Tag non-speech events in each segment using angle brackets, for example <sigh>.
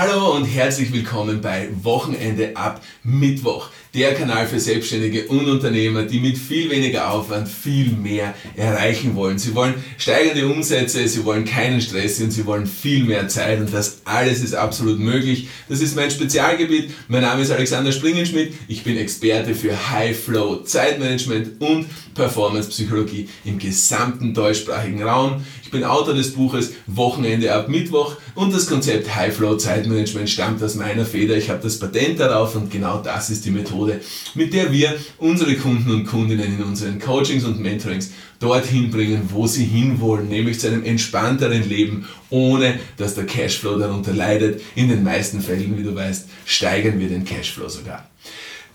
Hallo und herzlich willkommen bei Wochenende ab Mittwoch, der Kanal für Selbstständige und Unternehmer, die mit viel weniger Aufwand viel mehr erreichen wollen. Sie wollen steigende Umsätze, sie wollen keinen Stress und sie wollen viel mehr Zeit und das alles ist absolut möglich. Das ist mein Spezialgebiet. Mein Name ist Alexander Springenschmidt. Ich bin Experte für High Flow, Zeitmanagement und Performance Psychologie im gesamten deutschsprachigen Raum. Ich bin Autor des Buches Wochenende ab Mittwoch und das Konzept High Flow Zeitmanagement stammt aus meiner Feder. Ich habe das Patent darauf und genau das ist die Methode, mit der wir unsere Kunden und Kundinnen in unseren Coachings und Mentorings dorthin bringen, wo sie hinwollen, nämlich zu einem entspannteren Leben, ohne dass der Cashflow darunter leidet. In den meisten Fällen, wie du weißt, steigern wir den Cashflow sogar.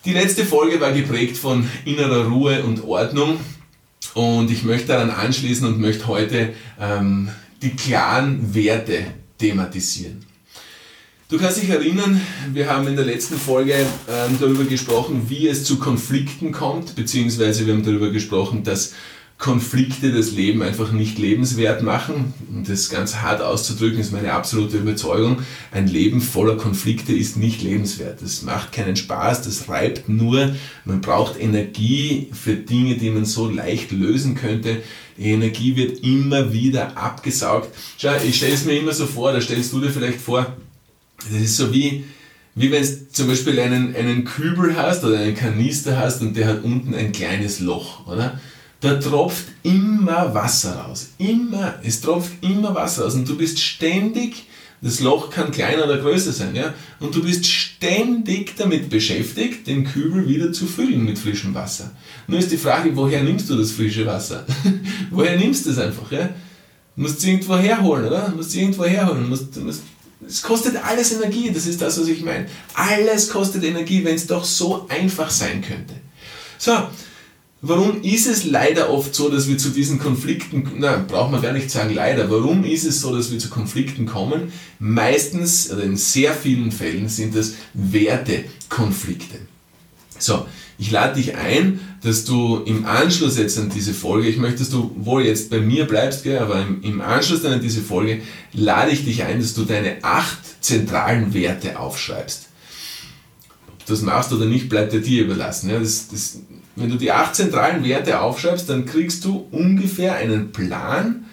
Die letzte Folge war geprägt von innerer Ruhe und Ordnung. Und ich möchte daran anschließen und möchte heute ähm, die klaren Werte thematisieren. Du kannst dich erinnern, wir haben in der letzten Folge ähm, darüber gesprochen, wie es zu Konflikten kommt, beziehungsweise wir haben darüber gesprochen, dass Konflikte das Leben einfach nicht lebenswert machen. Und das ganz hart auszudrücken, ist meine absolute Überzeugung. Ein Leben voller Konflikte ist nicht lebenswert. Das macht keinen Spaß, das reibt nur. Man braucht Energie für Dinge, die man so leicht lösen könnte. Die Energie wird immer wieder abgesaugt. Schau, ich stelle es mir immer so vor, da stellst du dir vielleicht vor, das ist so wie, wie wenn du zum Beispiel einen, einen Kübel hast oder einen Kanister hast und der hat unten ein kleines Loch, oder? Da tropft immer Wasser raus. Immer, es tropft immer Wasser raus und du bist ständig, das Loch kann kleiner oder größer sein, ja, und du bist ständig damit beschäftigt, den Kübel wieder zu füllen mit frischem Wasser. Nur ist die Frage, woher nimmst du das frische Wasser? <laughs> woher nimmst du es einfach, ja? Du musst es irgendwo herholen, oder? Du musst es irgendwo herholen. Es kostet alles Energie, das ist das, was ich meine. Alles kostet Energie, wenn es doch so einfach sein könnte. So, Warum ist es leider oft so, dass wir zu diesen Konflikten, na, braucht man gar nicht sagen leider, warum ist es so, dass wir zu Konflikten kommen? Meistens, oder in sehr vielen Fällen sind das Wertekonflikte. So, ich lade dich ein, dass du im Anschluss jetzt an diese Folge, ich möchte, dass du wohl jetzt bei mir bleibst, gell, aber im, im Anschluss an diese Folge lade ich dich ein, dass du deine acht zentralen Werte aufschreibst. Ob du das machst oder nicht, bleibt dir überlassen. Ja, das, das wenn du die acht zentralen Werte aufschreibst, dann kriegst du ungefähr einen Plan,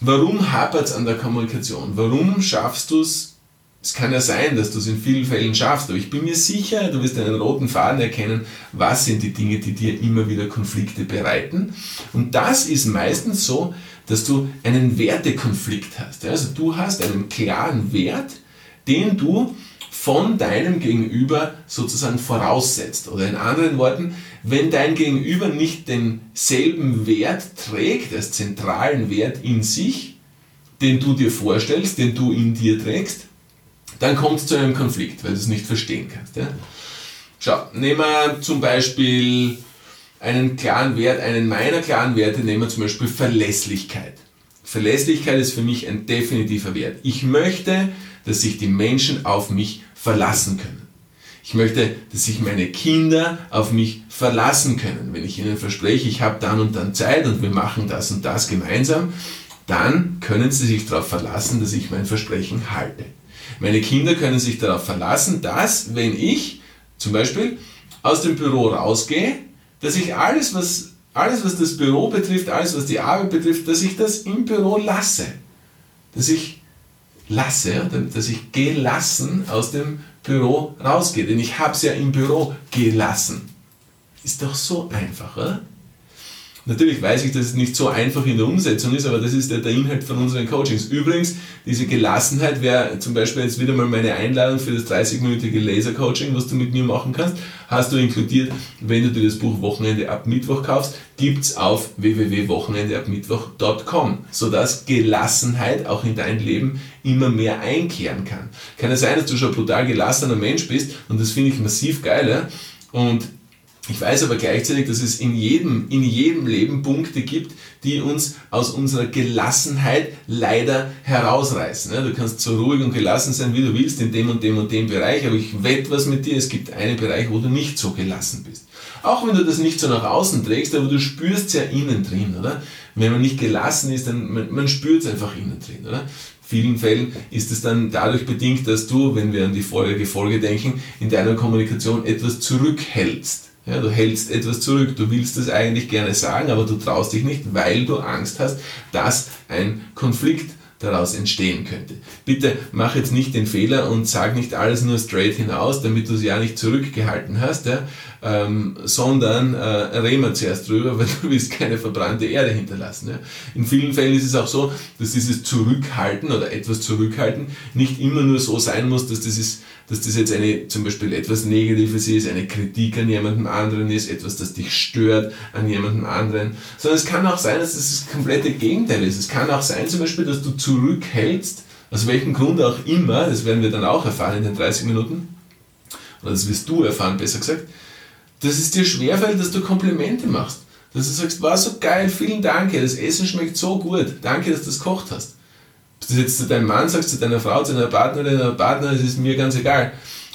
warum hapert es an der Kommunikation? Warum schaffst du es? Es kann ja sein, dass du es in vielen Fällen schaffst, aber ich bin mir sicher, du wirst einen roten Faden erkennen, was sind die Dinge, die dir immer wieder Konflikte bereiten. Und das ist meistens so, dass du einen Wertekonflikt hast. Also du hast einen klaren Wert, den du von deinem Gegenüber sozusagen voraussetzt. Oder in anderen Worten, wenn dein Gegenüber nicht denselben Wert trägt, als zentralen Wert in sich, den du dir vorstellst, den du in dir trägst, dann kommt es zu einem Konflikt, weil du es nicht verstehen kannst. Ja? Schau, nehmen wir zum Beispiel einen klaren Wert, einen meiner klaren Werte, nehmen wir zum Beispiel Verlässlichkeit. Verlässlichkeit ist für mich ein definitiver Wert. Ich möchte, dass sich die Menschen auf mich verlassen können. Ich möchte, dass sich meine Kinder auf mich verlassen können. Wenn ich ihnen verspreche, ich habe dann und dann Zeit und wir machen das und das gemeinsam, dann können sie sich darauf verlassen, dass ich mein Versprechen halte. Meine Kinder können sich darauf verlassen, dass, wenn ich zum Beispiel aus dem Büro rausgehe, dass ich alles, was, alles, was das Büro betrifft, alles, was die Arbeit betrifft, dass ich das im Büro lasse. Dass ich lasse, dass ich gelassen aus dem Büro rausgehe. Denn ich habe es ja im Büro gelassen. Ist doch so einfach, oder? Natürlich weiß ich, dass es nicht so einfach in der Umsetzung ist, aber das ist der, Inhalt von unseren Coachings. Übrigens, diese Gelassenheit wäre zum Beispiel jetzt wieder mal meine Einladung für das 30-minütige Laser-Coaching, was du mit mir machen kannst, hast du inkludiert, wenn du dir das Buch Wochenende ab Mittwoch kaufst, gibt es auf www.wochenendeabmittwoch.com, sodass Gelassenheit auch in dein Leben immer mehr einkehren kann. Kann es sein, dass du schon brutal gelassener Mensch bist und das finde ich massiv geil, ja? und ich weiß aber gleichzeitig, dass es in jedem, in jedem Leben Punkte gibt, die uns aus unserer Gelassenheit leider herausreißen. Du kannst so ruhig und gelassen sein, wie du willst, in dem und dem und dem Bereich, aber ich wette was mit dir, es gibt einen Bereich, wo du nicht so gelassen bist. Auch wenn du das nicht so nach außen trägst, aber du spürst es ja innen drin, oder? Wenn man nicht gelassen ist, dann man, man spürt es einfach innen drin, oder? vielen Fällen ist es dann dadurch bedingt, dass du, wenn wir an die vorherige Folge denken, in deiner Kommunikation etwas zurückhältst. Ja, du hältst etwas zurück, du willst es eigentlich gerne sagen, aber du traust dich nicht, weil du Angst hast, dass ein Konflikt daraus entstehen könnte. Bitte mach jetzt nicht den Fehler und sag nicht alles nur straight hinaus, damit du es ja nicht zurückgehalten hast, ja, ähm, sondern äh, reden wir zuerst drüber, <laughs> weil du willst keine verbrannte Erde hinterlassen. Ja. In vielen Fällen ist es auch so, dass dieses Zurückhalten oder etwas zurückhalten nicht immer nur so sein muss, dass das ist, dass das jetzt eine, zum Beispiel etwas Negatives ist, eine Kritik an jemandem anderen ist, etwas, das dich stört an jemandem anderen, sondern es kann auch sein, dass das das komplette Gegenteil ist. Es kann auch sein, zum Beispiel, dass du zurückhältst, aus welchem Grund auch immer, das werden wir dann auch erfahren in den 30 Minuten, oder das wirst du erfahren, besser gesagt, dass es dir schwerfällt, dass du Komplimente machst. Dass du sagst, war so geil, vielen Dank, das Essen schmeckt so gut, danke, dass du es kocht hast du jetzt zu deinem Mann sagst, zu deiner Frau, zu deiner Partnerin oder Partner, es ist mir ganz egal.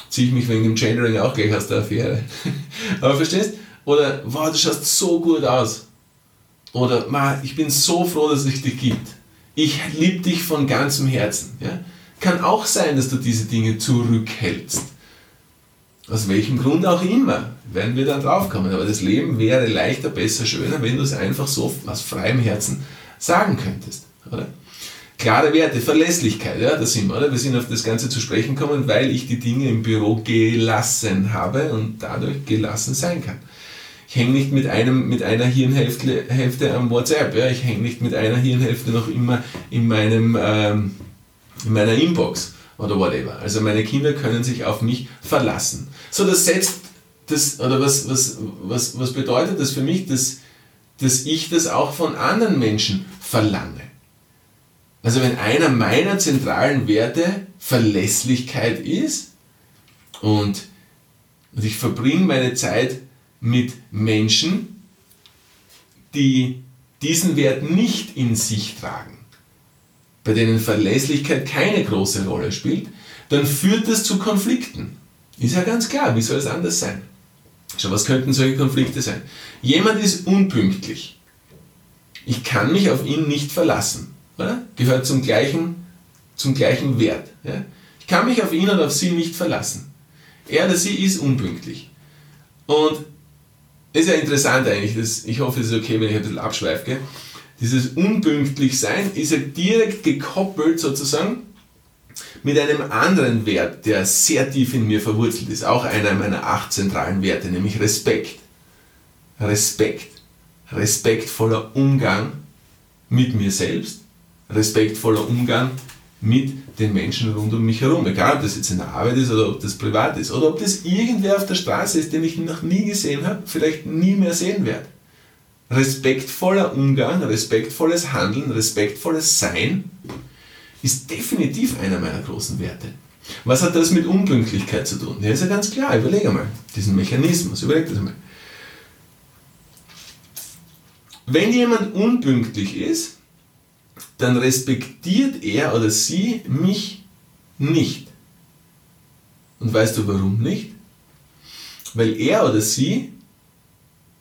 Ziehe ich mich wegen dem Gendering auch gleich aus der Affäre. <laughs> Aber verstehst? Oder, wow, du schaust so gut aus. Oder, ich bin so froh, dass es dich gibt. Ich liebe dich von ganzem Herzen. Ja? Kann auch sein, dass du diese Dinge zurückhältst. Aus welchem Grund auch immer, werden wir dann draufkommen. Aber das Leben wäre leichter, besser, schöner, wenn du es einfach so aus freiem Herzen sagen könntest. Oder? Klare Werte, Verlässlichkeit, ja, da sind wir, oder? Wir sind auf das Ganze zu sprechen gekommen, weil ich die Dinge im Büro gelassen habe und dadurch gelassen sein kann. Ich hänge nicht mit, einem, mit einer Hirnhälfte Hälfte am WhatsApp, ja? ich hänge nicht mit einer Hirnhälfte noch immer in, meinem, ähm, in meiner Inbox oder whatever. Also meine Kinder können sich auf mich verlassen. So, das setzt das, oder was, was, was, was bedeutet das für mich, dass, dass ich das auch von anderen Menschen verlange? Also wenn einer meiner zentralen Werte Verlässlichkeit ist und, und ich verbringe meine Zeit mit Menschen, die diesen Wert nicht in sich tragen, bei denen Verlässlichkeit keine große Rolle spielt, dann führt das zu Konflikten. Ist ja ganz klar, wie soll es anders sein? Schau, was könnten solche Konflikte sein? Jemand ist unpünktlich. Ich kann mich auf ihn nicht verlassen oder? gehört zum gleichen, zum gleichen Wert. Ja? Ich kann mich auf ihn oder auf sie nicht verlassen. Er oder sie ist unpünktlich. Und ist ja interessant eigentlich, das, ich hoffe, es ist okay, wenn ich ein bisschen abschweife. Dieses unpünktlich sein ist ja direkt gekoppelt sozusagen mit einem anderen Wert, der sehr tief in mir verwurzelt ist. Auch einer meiner acht zentralen Werte, nämlich Respekt. Respekt. Respektvoller Umgang mit mir selbst respektvoller Umgang mit den Menschen rund um mich herum. Egal, ob das jetzt in der Arbeit ist oder ob das privat ist oder ob das irgendwer auf der Straße ist, den ich noch nie gesehen habe, vielleicht nie mehr sehen werde. Respektvoller Umgang, respektvolles Handeln, respektvolles Sein ist definitiv einer meiner großen Werte. Was hat das mit Unpünktlichkeit zu tun? Ja, ist ja ganz klar, überlege mal diesen Mechanismus, überleg das mal. Wenn jemand unpünktlich ist, dann respektiert er oder sie mich nicht. Und weißt du warum nicht? Weil er oder sie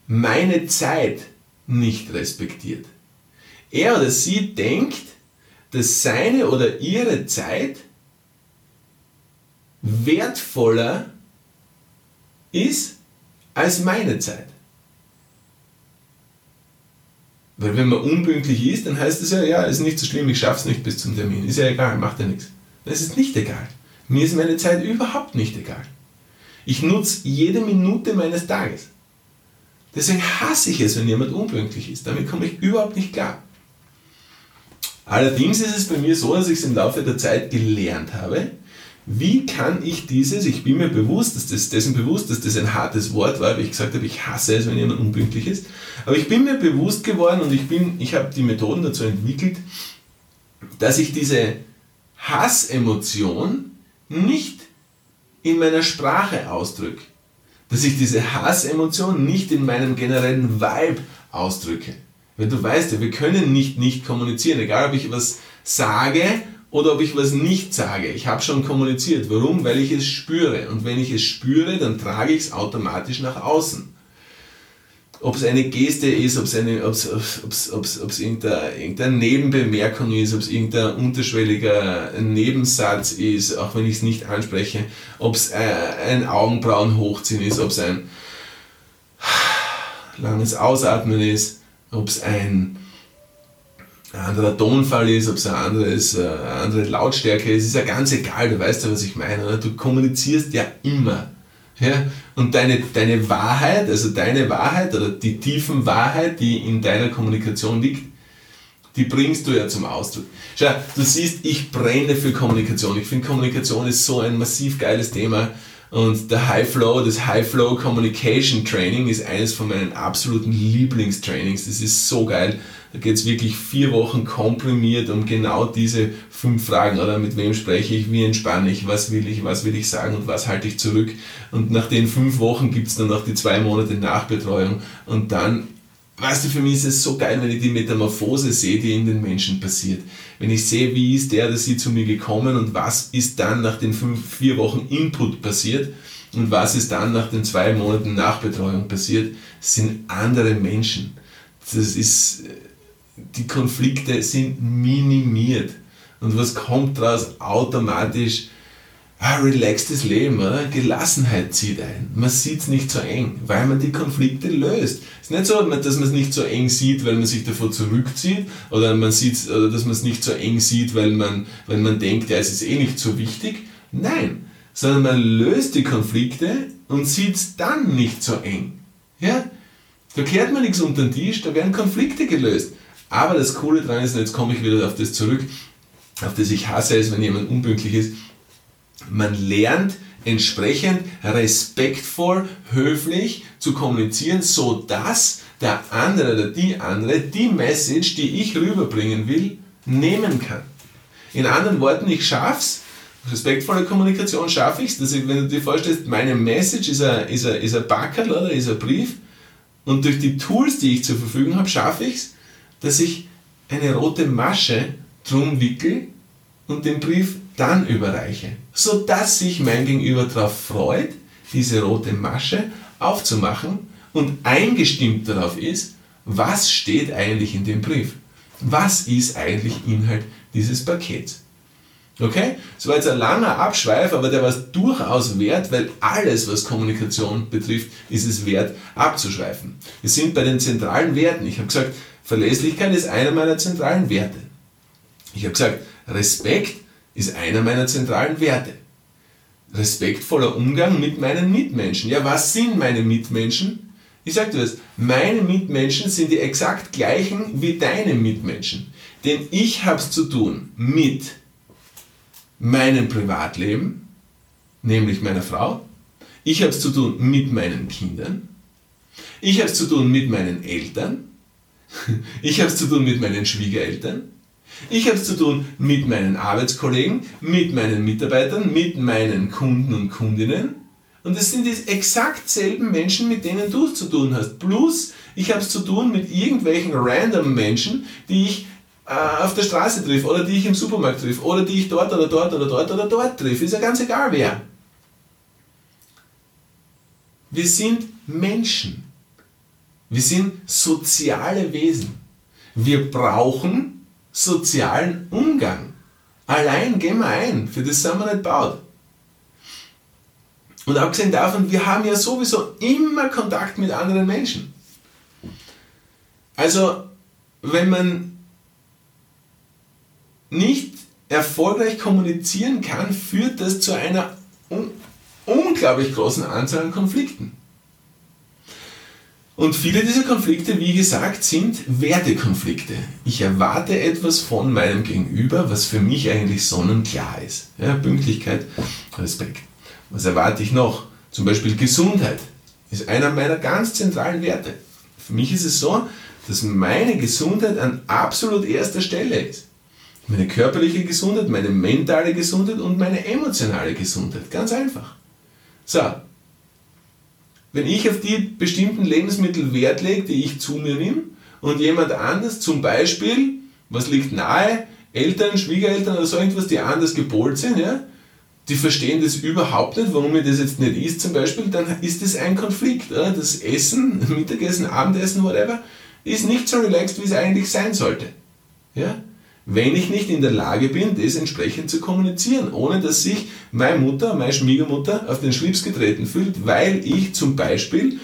meine Zeit nicht respektiert. Er oder sie denkt, dass seine oder ihre Zeit wertvoller ist als meine Zeit. Weil wenn man unpünktlich ist, dann heißt es ja, ja, ist nicht so schlimm, ich schaff's nicht bis zum Termin. Ist ja egal, macht ja nichts. Das ist nicht egal. Mir ist meine Zeit überhaupt nicht egal. Ich nutze jede Minute meines Tages. Deswegen hasse ich es, wenn jemand unpünktlich ist. Damit komme ich überhaupt nicht klar. Allerdings ist es bei mir so, dass ich es im Laufe der Zeit gelernt habe, wie kann ich dieses, ich bin mir bewusst, dass das, dessen bewusst, dass das ein hartes Wort war, weil ich gesagt habe, ich hasse es, wenn jemand unpünktlich ist, aber ich bin mir bewusst geworden und ich, bin, ich habe die Methoden dazu entwickelt, dass ich diese Hassemotion nicht in meiner Sprache ausdrücke. Dass ich diese Hassemotion nicht in meinem generellen Vibe ausdrücke. Weil du weißt ja, wir können nicht nicht kommunizieren, egal ob ich was sage oder ob ich was nicht sage. Ich habe schon kommuniziert. Warum? Weil ich es spüre. Und wenn ich es spüre, dann trage ich es automatisch nach außen. ob es eine Geste ist, ob es eine, ob's, ob's, ob's, ob's irgendeine, irgendeine Nebenbemerkung ist, ob es irgendein unterschwelliger Nebensatz ist, auch wenn ich es nicht anspreche, ob es ein Augenbrauen hochziehen ist, ob es ein langes Ausatmen ist, ob es ein anderer Tonfall ist, ob es ein anderes, äh, eine andere Lautstärke ist, ist ja ganz egal, du weißt ja, was ich meine. Oder? Du kommunizierst ja immer. Ja? Und deine, deine Wahrheit, also deine Wahrheit oder die tiefen Wahrheit, die in deiner Kommunikation liegt, die bringst du ja zum Ausdruck. Schau, du siehst, ich brenne für Kommunikation. Ich finde, Kommunikation ist so ein massiv geiles Thema. Und der High Flow, das High Flow Communication Training ist eines von meinen absoluten Lieblingstrainings. Das ist so geil. Da geht es wirklich vier Wochen komprimiert um genau diese fünf Fragen. Oder mit wem spreche ich, wie entspanne ich, was will ich, was will ich sagen und was halte ich zurück. Und nach den fünf Wochen gibt es dann noch die zwei Monate Nachbetreuung. Und dann weißt du, für mich ist es so geil, wenn ich die Metamorphose sehe, die in den Menschen passiert. Wenn ich sehe, wie ist der oder sie zu mir gekommen und was ist dann nach den fünf, vier Wochen Input passiert und was ist dann nach den zwei Monaten Nachbetreuung passiert, sind andere Menschen. Das ist, die Konflikte sind minimiert. Und was kommt daraus? Automatisch relaxtes Leben, oder? Gelassenheit zieht ein. Man sieht es nicht so eng, weil man die Konflikte löst. Es ist nicht so, dass man es nicht so eng sieht, weil man sich davor zurückzieht, oder, man sieht, oder dass man es nicht so eng sieht, weil man, weil man denkt, ja, es ist eh nicht so wichtig. Nein, sondern man löst die Konflikte und sieht es dann nicht so eng. Ja? Da kehrt man nichts unter den Tisch, da werden Konflikte gelöst. Aber das Coole daran ist, und jetzt komme ich wieder auf das zurück, auf das ich hasse, ist, wenn jemand unpünktlich ist, man lernt entsprechend respektvoll, höflich zu kommunizieren, so dass der andere oder die andere die Message, die ich rüberbringen will, nehmen kann. In anderen Worten, ich schaff's, respektvolle Kommunikation schaffe ich es, wenn du dir vorstellst, meine Message ist ein, ist ein, ist ein Backerl oder? Ist ein Brief. Und durch die Tools, die ich zur Verfügung habe, schaffe ich es, dass ich eine rote Masche drum wickel und den Brief dann überreiche, sodass sich mein Gegenüber darauf freut, diese rote Masche aufzumachen und eingestimmt darauf ist, was steht eigentlich in dem Brief? Was ist eigentlich Inhalt dieses Pakets? Okay? Das war jetzt ein langer Abschweif, aber der war es durchaus wert, weil alles, was Kommunikation betrifft, ist es wert, abzuschweifen. Wir sind bei den zentralen Werten. Ich habe gesagt, Verlässlichkeit ist einer meiner zentralen Werte. Ich habe gesagt, Respekt ist einer meiner zentralen Werte. Respektvoller Umgang mit meinen Mitmenschen. Ja, was sind meine Mitmenschen? Ich sage dir das, meine Mitmenschen sind die exakt gleichen wie deine Mitmenschen. Denn ich habe es zu tun mit meinem Privatleben, nämlich meiner Frau. Ich habe es zu tun mit meinen Kindern. Ich habe es zu tun mit meinen Eltern. <laughs> Ich habe es zu tun mit meinen Schwiegereltern. Ich habe es zu tun mit meinen Arbeitskollegen, mit meinen Mitarbeitern, mit meinen Kunden und Kundinnen. Und es sind die exakt selben Menschen, mit denen du es zu tun hast. Plus, ich habe es zu tun mit irgendwelchen random Menschen, die ich äh, auf der Straße triff oder die ich im Supermarkt triff oder die ich dort oder dort oder dort oder dort triff. Ist ja ganz egal wer. Wir sind Menschen. Wir sind soziale Wesen. Wir brauchen sozialen Umgang. Allein gehen wir ein, für das sind wir nicht baut. Und abgesehen davon, wir haben ja sowieso immer Kontakt mit anderen Menschen. Also, wenn man nicht erfolgreich kommunizieren kann, führt das zu einer un unglaublich großen Anzahl an Konflikten. Und viele dieser Konflikte, wie gesagt, sind Wertekonflikte. Ich erwarte etwas von meinem Gegenüber, was für mich eigentlich sonnenklar ist. Ja, Pünktlichkeit, Respekt. Was erwarte ich noch? Zum Beispiel Gesundheit ist einer meiner ganz zentralen Werte. Für mich ist es so, dass meine Gesundheit an absolut erster Stelle ist. Meine körperliche Gesundheit, meine mentale Gesundheit und meine emotionale Gesundheit. Ganz einfach. So, wenn ich auf die bestimmten Lebensmittel Wert lege, die ich zu mir nehme, und jemand anders, zum Beispiel, was liegt nahe, Eltern, Schwiegereltern oder so irgendwas, die anders gepolt sind, ja, die verstehen das überhaupt nicht, warum ich das jetzt nicht isst zum Beispiel, dann ist das ein Konflikt. Oder? Das Essen, Mittagessen, Abendessen, whatever, ist nicht so relaxed, wie es eigentlich sein sollte. Ja? Wenn ich nicht in der Lage bin, das entsprechend zu kommunizieren, ohne dass sich meine Mutter, meine Schwiegermutter auf den Schlips getreten fühlt, weil ich zum Beispiel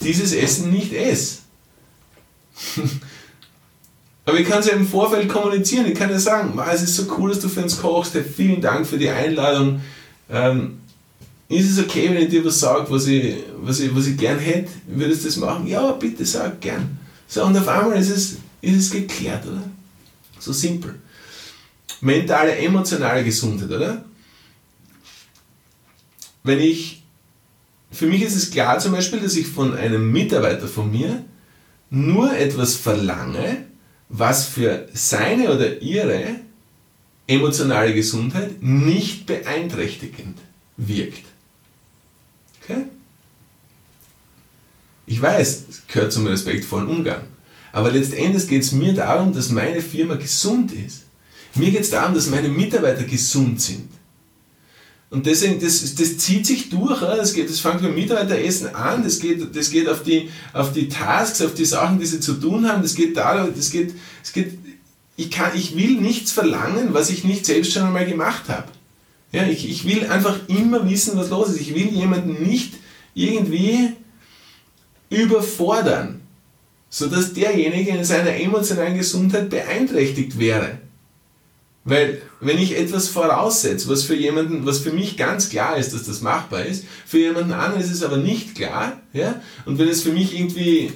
dieses Essen nicht esse. <laughs> Aber ich kann es ja im Vorfeld kommunizieren. Ich kann ja sagen, es ist so cool, dass du für uns kochst. Hey, vielen Dank für die Einladung. Ähm, ist es okay, wenn ich dir was sage, was ich, was ich, was ich gern hätte? Würdest du das machen? Ja, bitte sag gern. So, und auf einmal ist es, ist es geklärt, oder? So simpel. Mentale, emotionale Gesundheit, oder? Wenn ich, für mich ist es klar zum Beispiel, dass ich von einem Mitarbeiter von mir nur etwas verlange, was für seine oder ihre emotionale Gesundheit nicht beeinträchtigend wirkt. Okay? Ich weiß, es gehört zum respektvollen Umgang. Aber letztendlich geht es mir darum, dass meine Firma gesund ist. Mir geht es darum, dass meine Mitarbeiter gesund sind. Und deswegen, das, das zieht sich durch. Das, geht, das fängt beim Mitarbeiteressen an, das geht, das geht auf, die, auf die Tasks, auf die Sachen, die sie zu tun haben. Das geht darum, das geht, das geht ich, kann, ich will nichts verlangen, was ich nicht selbst schon einmal gemacht habe. Ja, ich, ich will einfach immer wissen, was los ist. Ich will jemanden nicht irgendwie überfordern, sodass derjenige in seiner emotionalen Gesundheit beeinträchtigt wäre. Weil wenn ich etwas voraussetze, was für jemanden, was für mich ganz klar ist, dass das machbar ist, für jemanden anderen ist es aber nicht klar, ja, und wenn es für mich irgendwie,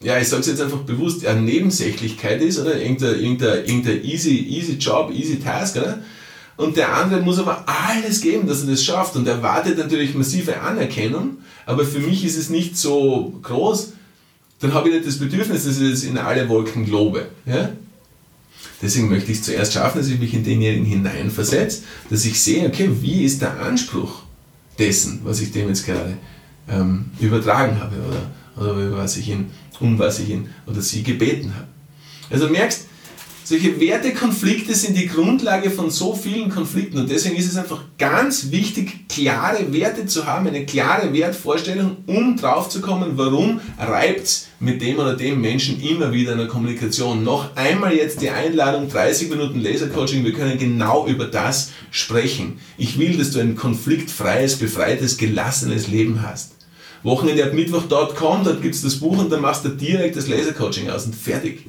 ja, ich sage es jetzt einfach bewusst, eine Nebensächlichkeit ist, oder irgendein, irgendein, irgendein easy, easy Job, easy Task, oder? Und der andere muss aber alles geben, dass er das schafft und erwartet natürlich massive Anerkennung, aber für mich ist es nicht so groß, dann habe ich nicht das Bedürfnis, dass ich es in alle Wolken lobe. Ja? Deswegen möchte ich es zuerst schaffen, dass ich mich in denjenigen hineinversetze, dass ich sehe, okay, wie ist der Anspruch dessen, was ich dem jetzt gerade ähm, übertragen habe oder, oder was ich ihn, um was ich ihn oder sie gebeten habe. Also merkst, solche Wertekonflikte sind die Grundlage von so vielen Konflikten und deswegen ist es einfach ganz wichtig, klare Werte zu haben, eine klare Wertvorstellung, um drauf zu kommen, warum reibt es mit dem oder dem Menschen immer wieder in der Kommunikation. Noch einmal jetzt die Einladung, 30 Minuten Lasercoaching, wir können genau über das sprechen. Ich will, dass du ein konfliktfreies, befreites, gelassenes Leben hast. Wochenende ab Mittwoch.com, dort gibt es das Buch und dann machst du direkt das Lasercoaching aus und fertig.